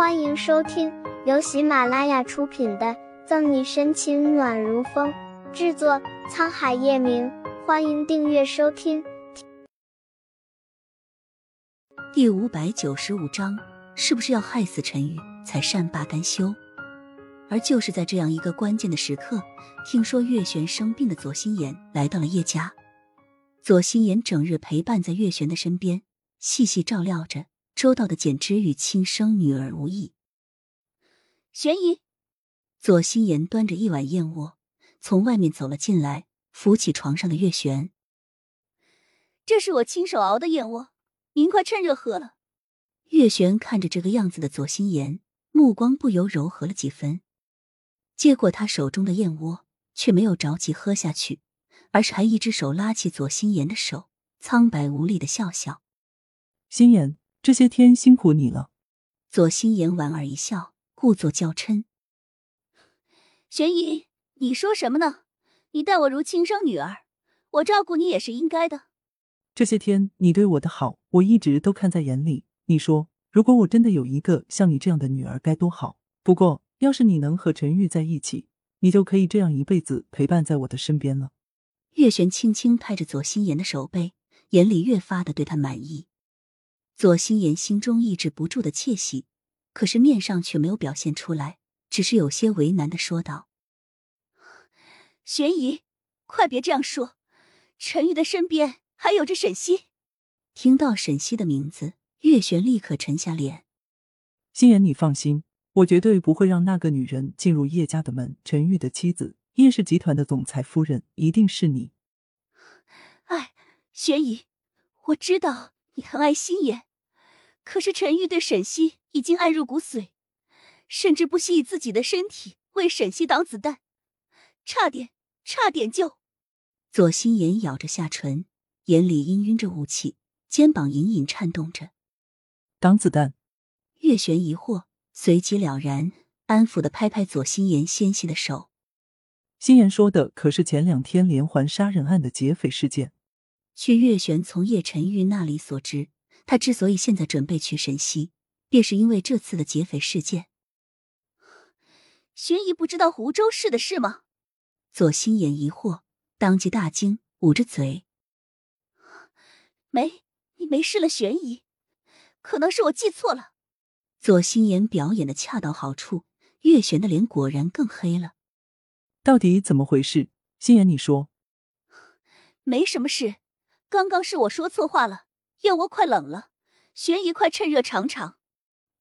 欢迎收听由喜马拉雅出品的《赠你深情暖如风》，制作沧海夜明。欢迎订阅收听。第五百九十五章，是不是要害死陈宇才善罢甘休？而就是在这样一个关键的时刻，听说月璇生病的左心言来到了叶家。左心言整日陪伴在月璇的身边，细细照料着。周到的简直与亲生女儿无异。玄姨，左心言端着一碗燕窝从外面走了进来，扶起床上的月璇。这是我亲手熬的燕窝，您快趁热喝了。月璇看着这个样子的左心言，目光不由柔和了几分，接过他手中的燕窝，却没有着急喝下去，而是还一只手拉起左心言的手，苍白无力的笑笑。心言。这些天辛苦你了，左心言莞尔一笑，故作娇嗔：“玄姨，你说什么呢？你待我如亲生女儿，我照顾你也是应该的。这些天你对我的好，我一直都看在眼里。你说，如果我真的有一个像你这样的女儿，该多好！不过，要是你能和陈玉在一起，你就可以这样一辈子陪伴在我的身边了。”月璇轻轻拍着左心言的手背，眼里越发的对他满意。左心言心中抑制不住的窃喜，可是面上却没有表现出来，只是有些为难的说道：“玄姨，快别这样说，陈玉的身边还有着沈西。”听到沈西的名字，月璇立刻沉下脸。心言，你放心，我绝对不会让那个女人进入叶家的门。陈玉的妻子，叶氏集团的总裁夫人，一定是你。哎，玄姨，我知道你很爱心言。可是陈玉对沈西已经爱入骨髓，甚至不惜以自己的身体为沈西挡子弹，差点，差点就……左心言咬着下唇，眼里氤氲着雾气，肩膀隐隐颤动着。挡子弹？月璇疑惑，随即了然，安抚的拍拍左心言纤细的手。心言说的可是前两天连环杀人案的劫匪事件？据月璇从叶晨玉那里所知。他之所以现在准备去沈溪，便是因为这次的劫匪事件。玄姨不知道湖州市的事吗？左心言疑惑，当即大惊，捂着嘴：“没，你没事了。”玄姨，可能是我记错了。左心言表演的恰到好处，月璇的脸果然更黑了。到底怎么回事？心言，你说。没什么事，刚刚是我说错话了。燕窝快冷了，玄姨快趁热尝尝。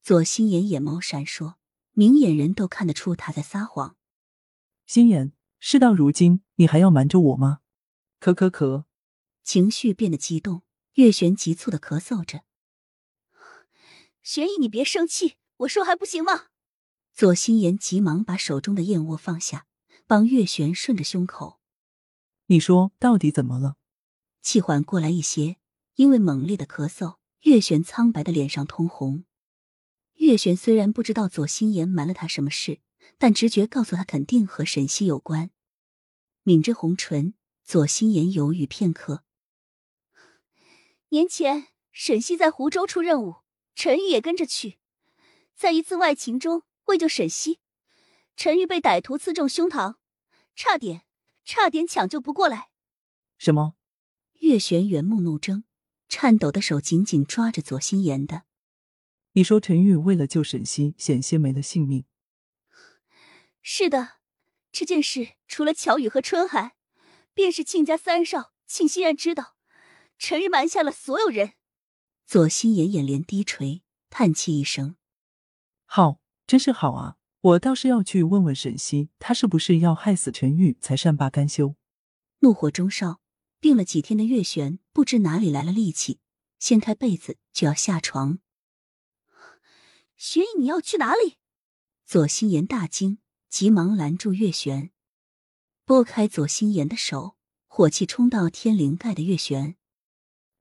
左心言眼眸闪烁，明眼人都看得出他在撒谎。心言，事到如今，你还要瞒着我吗？咳咳咳，情绪变得激动，月璇急促的咳嗽着。玄姨，你别生气，我说还不行吗？左心言急忙把手中的燕窝放下，帮月璇顺着胸口。你说到底怎么了？气缓过来一些。因为猛烈的咳嗽，月璇苍白的脸上通红。月璇虽然不知道左心言瞒了他什么事，但直觉告诉他肯定和沈西有关。抿着红唇，左心言犹豫片刻。年前沈西在湖州出任务，陈玉也跟着去，在一次外勤中为救沈西，陈玉被歹徒刺中胸膛，差点差点抢救不过来。什么？月璇圆目怒睁。颤抖的手紧紧抓着左心言的。你说陈玉为了救沈西，险些没了性命。是的，这件事除了乔宇和春寒，便是庆家三少庆熙然知道。陈玉瞒下了所有人。左心言眼帘低垂，叹气一声：“好，真是好啊！我倒是要去问问沈西，他是不是要害死陈玉才善罢甘休？”怒火中烧。病了几天的月璇不知哪里来了力气，掀开被子就要下床。玄姨，你要去哪里？左心言大惊，急忙拦住月璇，拨开左心言的手，火气冲到天灵盖的月璇。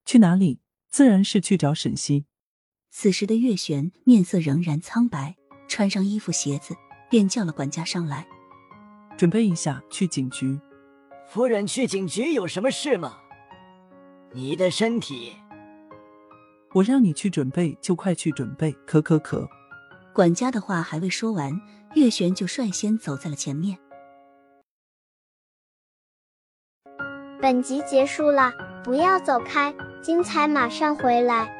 去哪里？自然是去找沈西。此时的月璇面色仍然苍白，穿上衣服鞋子，便叫了管家上来，准备一下去警局。夫人去警局有什么事吗？你的身体，我让你去准备就快去准备。可可可，管家的话还未说完，月璇就率先走在了前面。本集结束了，不要走开，精彩马上回来。